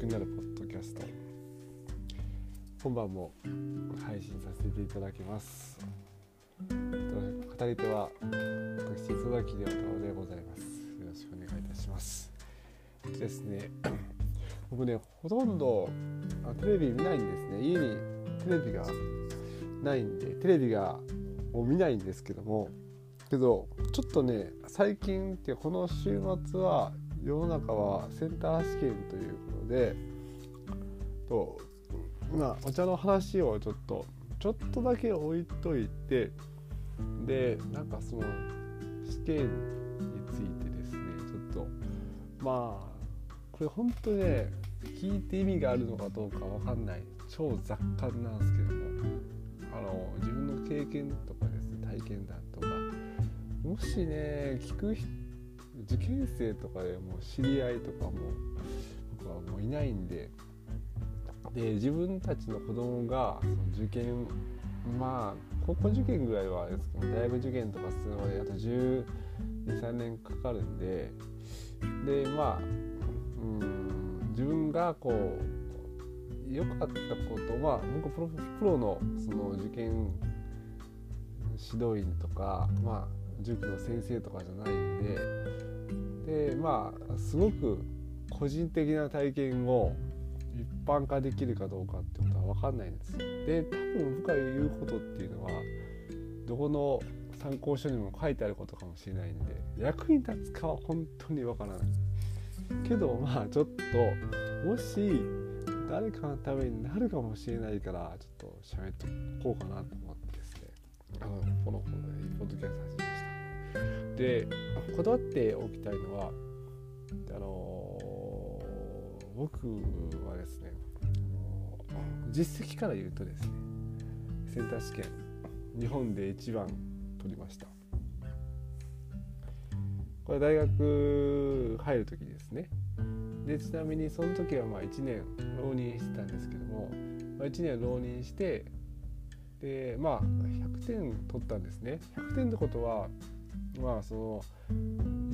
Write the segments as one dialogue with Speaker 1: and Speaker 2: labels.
Speaker 1: くなるポッドキャスト。今晩も配信させていただきます。語り手は私磯崎亮太郎でございます。よろしくお願いいたします。ですね 僕ねほとんどテレビ見ないんですね。家にテレビがないんでテレビがを見ないんですけどもけどちょっとね最近ってこの週末は世の中はセンター試験ということでとまあお茶の話をちょっとちょっとだけ置いといてでなんかその試験についてですねちょっとまあこれ本当ね聞いて意味があるのかどうかわかんない超雑感なんですけどもあの自分の経験とかですね体験談とかもしね聞く受験生とかでも知り合いとかも僕はもういないんで。で自分たちの子供がその受験まあ高校受験ぐらいはですけど大学受験とかするのであと123年かかるんで。でまあうん自分がこう良かったことは僕プロプロのその受験指導員とかまあ塾の先生とかじゃないんで。でまあすごく個人的な体験を一般化できるかどうかってことは分かんないんですで多分僕が言うことっていうのはどこの参考書にも書いてあることかもしれないんで役に立つかは本当に分からない。けどまあちょっともし誰かのためになるかもしれないからちょっと喋っとこうかなと思ってですね。あのこのポッドキャスト始めました。でこだわっておきたいのはあの僕はですね実績から言うとですねセンター試験日本で1番取りました。これ大学入る時ですね。でちなみにその時はまあ1年浪人してたんですけども、まあ、1年浪人してでまあ100点取ったんですね。100点ってことはまあその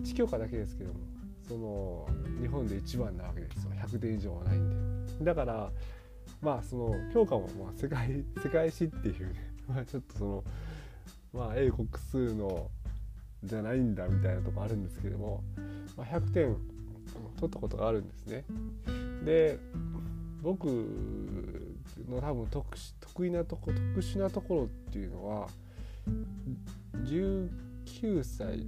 Speaker 1: 1教科だけですけどもその日本で一番なわけですよ。100点以上はないんで。だからまあその教科もまあ世界世界史っていうね まあちょっとそのまあ英国数のじゃないんだみたいなとこあるんですけども、まあ、100点取ったことがあるんですね。で僕の多分特得意なとこ特殊なところっていうのは19歳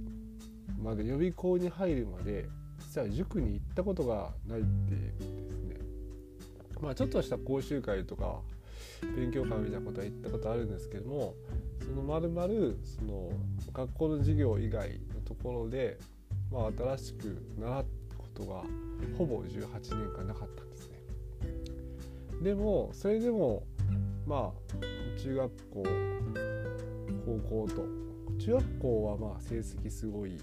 Speaker 1: まで予備校に入るまで実は塾に行ったことがないっていうですねまあちょっとした講習会とか勉強会みたいなことは行ったことあるんですけどもそのまるまるその学校の授業以外のところで、まあ、新しく習うことがほぼ18年間なかったんですね。でもそれでもまあ中学校高校と中学校はまあ成績すごい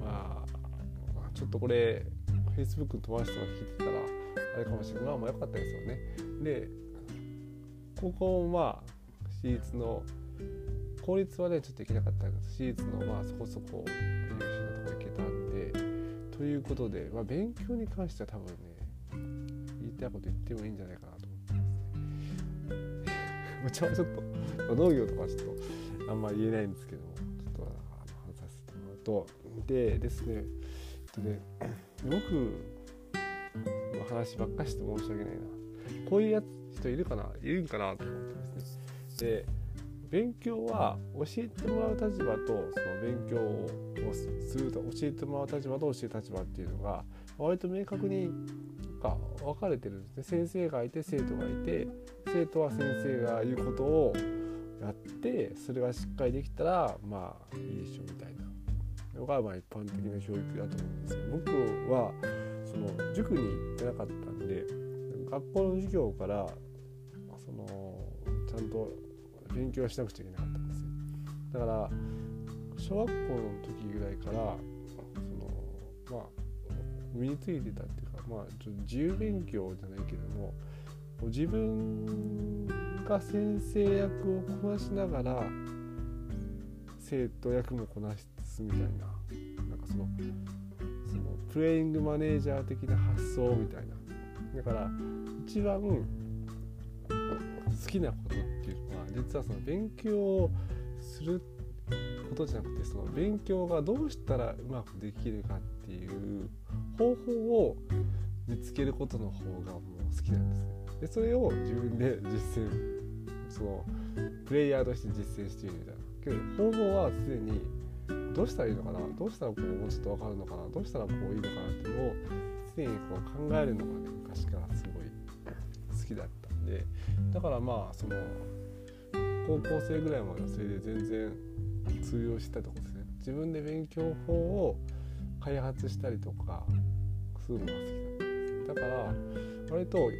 Speaker 1: まあちょっとこれ Facebook の友達とか聞いてたらあれかもしれないまあまあ良かったですよね。で高校もまあ私立の公立はねちょっと行けなかったんです私立のまあそこそこ優秀なとこ行けたんでということで、まあ、勉強に関しては多分ね言いたいこと言ってもいいんじゃないかなと思ってますね。ちょっと農業とかちょっとあんまり言えないんですけどもちょっと話させてもらうとでですねで僕の話ばっかして申し訳ないな。こういうやつ人いるかな？いるんかなと思ってですね。で勉強は教えてもらう立場とその勉強をすると教えてもらう立場と教える立場っていうのが割と明確にか分かれてるんですね。先生がいて生徒がいて生徒は先生が言うことをやってそれがしっかりできたらまあいいでしょうみたいな。のがまあ一般的な教育だと思うんですけど僕はその塾に行ってなかったんで学校の授業からそのちゃんと勉強しなくちゃいけなかったんですよ。だから小学校の時ぐらいからそのまあ身についてたっていうかまあちょっと自由勉強じゃないけども自分が先生役をこなしながら生徒役もこなすみたいななんかそのそのプレイングマネージャー的な発想みたいなだから一番好きなことっていうのは実はその勉強することじゃなくてその勉強がどうしたらうまくできるかっていう方法を見つけることの方がもう好きなんですね。でそれを自分で実践そのプレイヤーとして実践しているみたいな。けど方法はすでにどうしたらいいのかな？どうしたらこうもうちょっと分かるのかな？どうしたらこういいのかなっていうのを常にこう考えるのがね昔からすごい好きだったんで。だからまあその高校生ぐらいまではそれで全然通用してたとこですね。自分で勉強法を開発したりとかするのが好きだったんですだから割と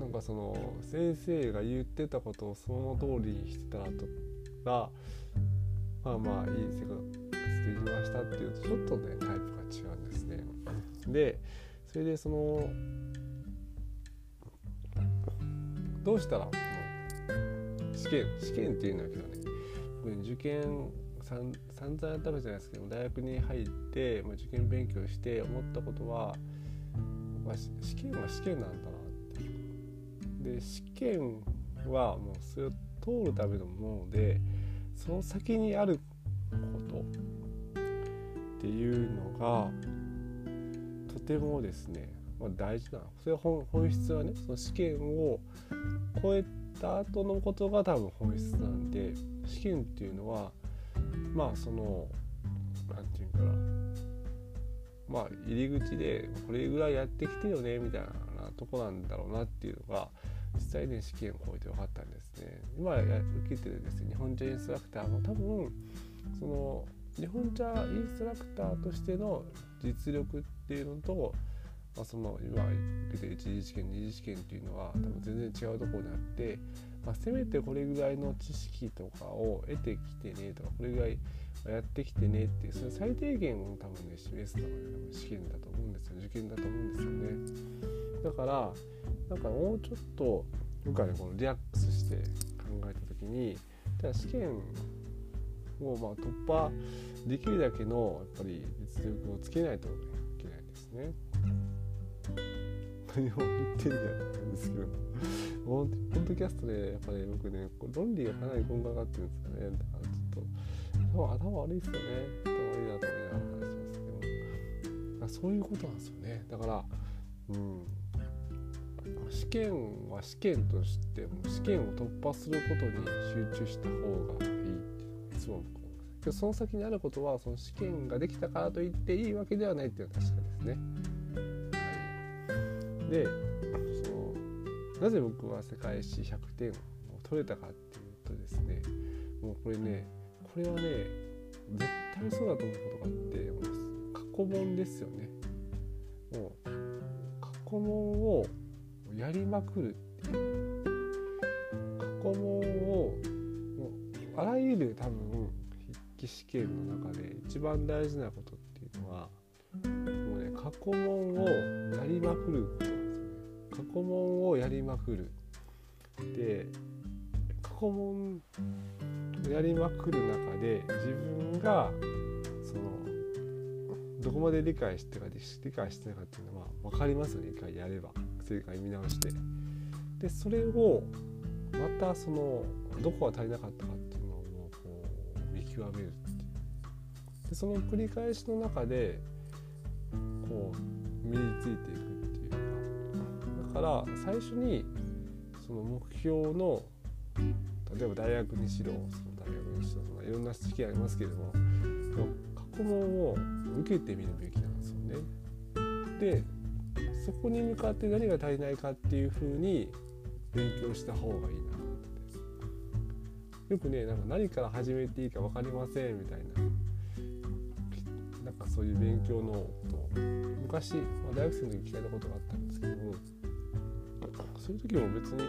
Speaker 1: なんかその先生が言ってたことをその通りにしてたらとらまあまあいい生活できましたっていうとちょっとねタイプが違うんですね。でそれでそのどうしたら試験試験っていうんだけどね受験散々やったわけじゃないですけど大学に入って、まあ、受験勉強して思ったことは、まあ、試験は試験なんだなってで試験はもうそれを通るためのものでその先にあることっていうのがとてもですね、まあ、大事なそれは本本質はねその試験を超えた後のことが多分本質なんで試験っていうのはまあその何て言うんかなまあ入り口でこれぐらいやってきてよねみたいなとこなんだろうなっていうのが実際ね試験を超えて分かったんですね。今受けてるですね日本茶インストラクターも多分その日本茶インストラクターとしての実力っていうのと、まあ、その今受けてる一次試験二次試験っていうのは多分全然違うところにあって、まあ、せめてこれぐらいの知識とかを得てきてねとかこれぐらいやってきてねっていうその最低限を多分ね示すのが、ね、試験だと思うんですよ受験だと思うんですよね。だからなんかもうちょっと僕はねこのリラックスして考えた時にただ試験をまあ突破できるだけのやっぱり実力をつけないといけないですね。何を言ってるんやったんですけど。ポッドキャストでやっぱり、ね、僕ね論理がかなりこんがらがってるんですよね。だからちょっと頭悪いですよね。頭悪いなと思いながら話しますけど。そういうことなんですよね。だからうん。試験は試験としても試験を突破することに集中した方がいい。っていつも思うその先にあることはその試験ができたからといっていいわけではないっていうのは確かですね。はい、でそのなぜ僕は世界史100点を取れたかっていうとですねもうこれねこれはね絶対そうだと思うことがあってもう過去問ですよね。もう過去問をやりまくるっていうあらゆる多分筆記試験の中で一番大事なことっていうのはもうね過去問をやりまくることなんですね。過去問をやりまくる。で過去問やりまくる中で自分がそのどこまで理解してか理解してないかっていうのは分かりますよね。一回やれば。正解見直して。でそれをまたそのどこが足りなかったかっ極めるって。でその繰り返しの中でこう身についていくっていうか。だから最初にその目標の例えば大学にしろその大学にしろそのいろんな試験ありますけれども過去問を受けてみるべきなんですよね。でそこに向かって何が足りないかっていうふうに勉強した方がいいな。よくねなんか何から始めていいか分かりませんみたいな。なんかそういう勉強のこと昔、まあ、大学生の時聞かれたことがあったんですけどもそういう時も別に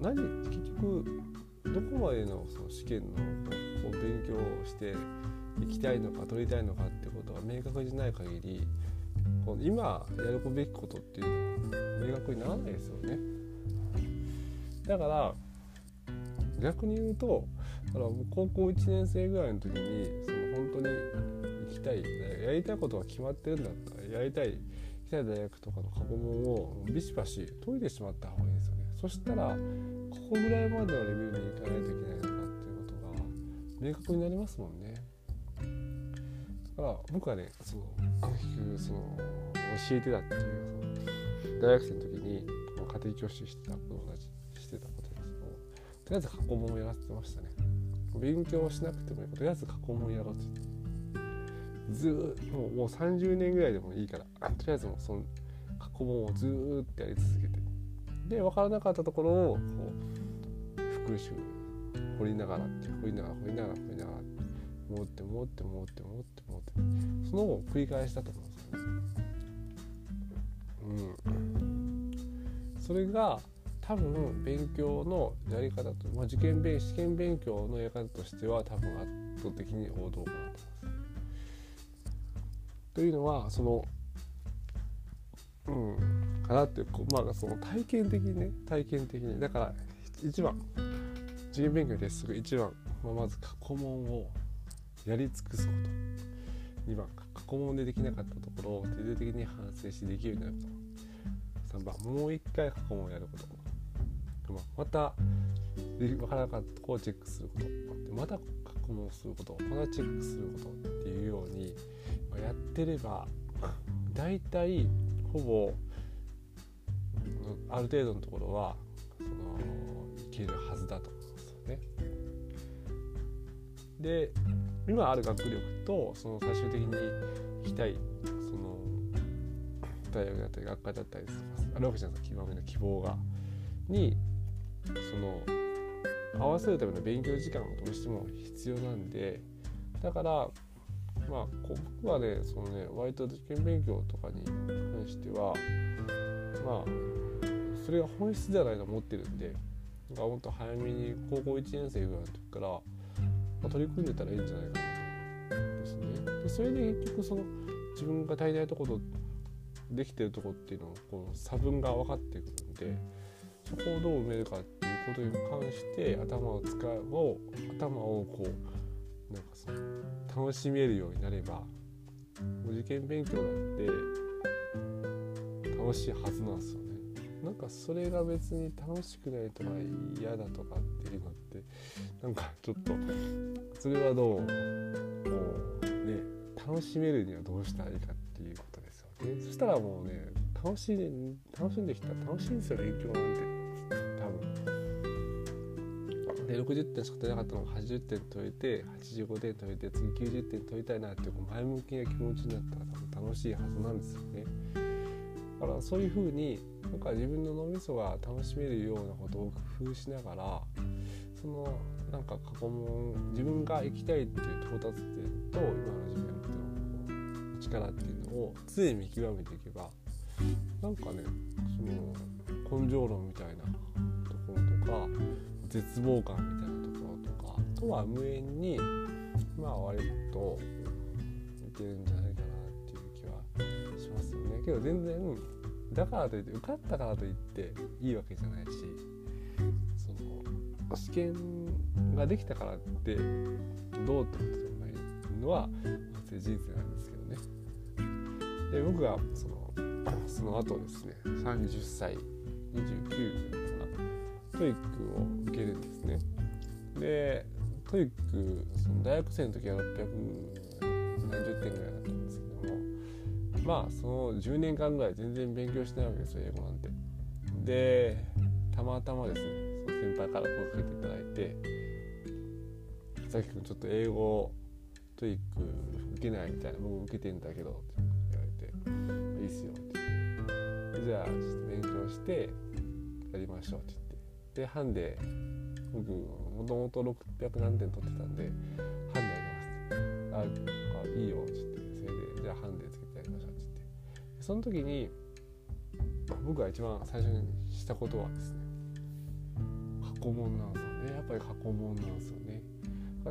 Speaker 1: 何結局どこまでのその試験のこう勉強をしていきたいのか取りたいのかってことが明確じゃない限り今やるべきことっていうのは明確にならないですよね。だから逆に言うとだから高校1年生ぐらいの時にその本当に行きたいやりたいことが決まってるんだったらやりたい行きたい大学とかの過去問をビシバシ解いてしまった方がいいんですよね。そしたらここぐらいまでのレベルに行かないといけないのかっていうことが明確になりますもんね。だから僕はねその結局その教えてたっていう大学生の時に家庭教師してた子供たとりあえず過去問をやらせてましたね勉強しなくてもいいとりあえず過去問やろうってずっともう30年ぐらいでもいいからとりあえずもうその過去問をずーっとやり続けてで分からなかったところをこう復習掘りながらって掘りながら掘りながら掘りながら持って持って持って持って持ってその後繰り返したと思うんですよね。うんそれが多分勉強のやり方と、まあ、受験勉試験勉強のやり方としては多分圧倒的に王道かなと思います。というのはそのうんかなっていうまあその体験的にね体験的に。だから1番受験勉強ですぐ1番、まあ、まず過去問をやり尽くすこと。2番過去問でできなかったところを徹底的に反省してできるようになること。3番もう1回過去問をやること。また分からなかったところをチェックすること。また過去問することまたチェックすることっていうようにやってれば大体ほぼある程度のところはそのいけるはずだと思うんですよね。で今ある学力とその最終的に行きたいその大学だったり学科だったりあるわけじゃないですか。極めの希望が。にその合わせるための勉強時間がどうしても必要なんでだからまあ僕はねそのね割と受験勉強とかに関してはまあそれが本質ではないと思ってるんでん本当早めに高校1年生ぐらいの時から、まあ、取り組んでたらいいんじゃないかなとですね。でそれで結局その自分が足りないところできてるとこっていうのをこう差分が分かってくるんでそこをどう埋めるかってことに関して頭を使う頭をこうなんかその楽しめるようになれば受験勉強だって楽しいはずなんですよね。なんかそれが別に楽しくないとか嫌だとかっていうのってなんかちょっとそれはどうもうね楽しめるにはどうしたらいいかっていうことですよね。そしたらもうね楽しんで楽しんできたら楽しいんですよ勉強なんて。で60点しか取れなかったのが80点取れて85点取れて次90点取りたいなっていう前向きな気持ちになったら多分楽しいはずなんですよね。だからそういうふうになんか自分の脳みそが楽しめるようなことを工夫しながらそのなんか過去問自分が行きたいっていう到達点と今の自分の力っていうのを常に見極めていけばなんかねその根性論みたいなところとか絶望感みたいなところとかとは無縁にまあ割といけるんじゃないかなっていう気はしますよね。けど全然だからといって受かったからといっていいわけじゃないしその試験ができたからってどうってことでもないのは事実なんですけどね。で僕がそのその後ですね30歳29 TOEIC を受けるんですね。で TOEIC その大学生の時は600何十点ぐらいだったんですけどもまあその10年間ぐらい全然勉強してないわけですよ英語なんて。でたまたまですねその先輩から声かけていただいて「佐々木君ちょっと英語 TOEIC 受けないみたいな僕受けてんだけど」って言われて「いいっすよ」って言って「じゃあちょっと勉強してやりましょう」って言って。でハンデ僕もともと600何点取ってたんでハンデあげますああいいよっつって。それでじゃあハンデつけてやりましょうっつって。その時に僕が一番最初にしたことはですね過去問なんですよね。やっぱり過去問なんですよね。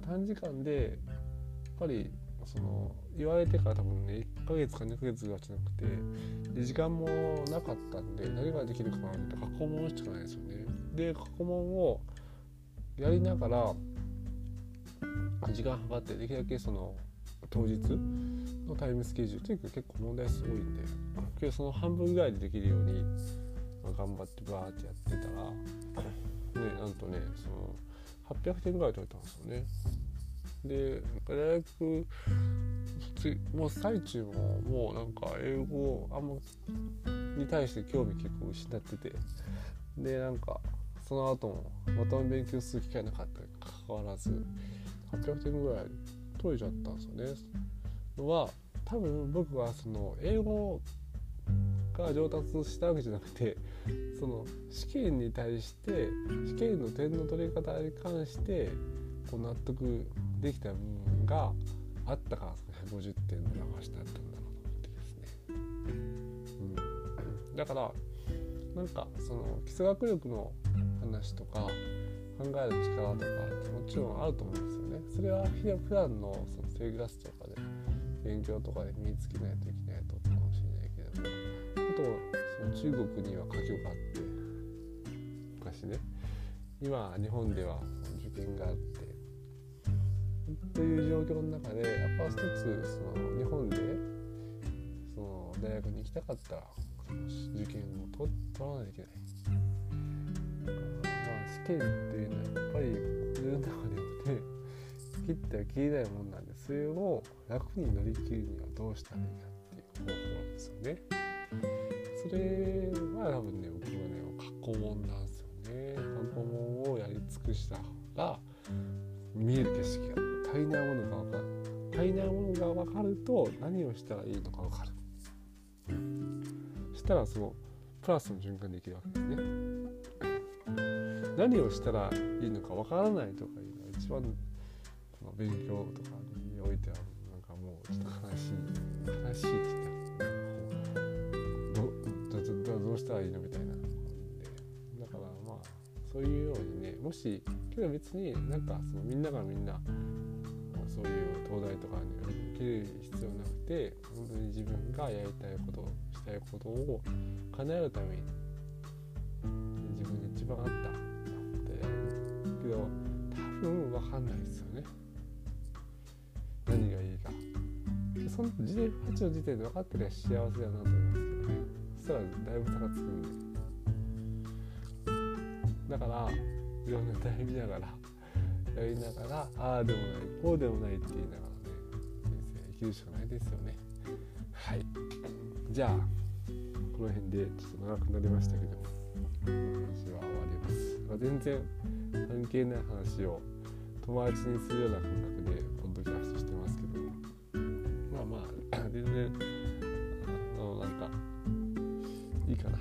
Speaker 1: 短時間でやっぱりその言われてから多分ね1ヶ月か2ヶ月がじゃなくて時間もなかったんで何ができるかなって過去問しかないですよねで過去問をやりながら時間計ってできるだけその当日のタイムスケジュールというか結構問題数多いんでけどその半分ぐらいでできるように、ま、頑張ってバーってやってたらねなんとねその800点ぐらい取れたんですよね。で大学もう最中ももうなんか英語あんまに対して興味結構失っててでなんかその後もまた勉強する機会なかったにかかわらず800点ぐらい取れちゃったんですよね。のは多分僕はその英語が上達したわけじゃなくてその試験に対して試験の点の取り方に関してこう納得できた部分があったからその150点の流しだったんだろうと思ってですね。うん、だからなんかその基礎学力の話とか考える力とかってもちろんあると思うんですよね。それは普段のその生活とかで勉強とかで身につけないといけないとかもしれないけれどもあとその中国には家境があって昔ね今日本では受験があってという状況の中でやっぱ一つその日本でその大学に行きたかったら受験を取取らないといけない。まあ試験っていうのはやっぱり自分の中でもね切っては切れないもんなんでそれを楽に乗り切るにはどうしたらいいかっていう方法なんですよね。それは多分ね僕はね過去問なんですよね。過去問をやり尽くした方が見える景色が足りないものが分かる。足りないものが分かると何をしたらいいのか分かる。そしたらそのプラスの循環できるわけですね。何をしたらいいのか分からないとかいうのが一番その勉強とかにおいてはなんかもうちょっと悲しい悲しいって言ったらどどどうしたらいいのみたいな。だからまあそういうようにねもしけど別になんかそのみんながみんなそういう東大とかに受ける必要なくて本当に自分がやりたいことしたいことを叶えるために自分に一番あったってけど多分分かんないですよね。何がいいかその時点8の時点で分かってりゃ幸せだなと思いますけどね。そしたらだいぶ差がつくんで。だからいろんな題見ながらやりながらああでもない。こうでもないって言いながらね人生生きるしかないですよね。はい。じゃあこの辺でちょっと長くなりましたけどもこの話は終わります。全然関係ない話を友達にするような感覚でポッドキャストしてますけどもまあまあ 全然あのなんかいいかな。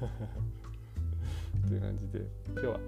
Speaker 1: という感じで今日は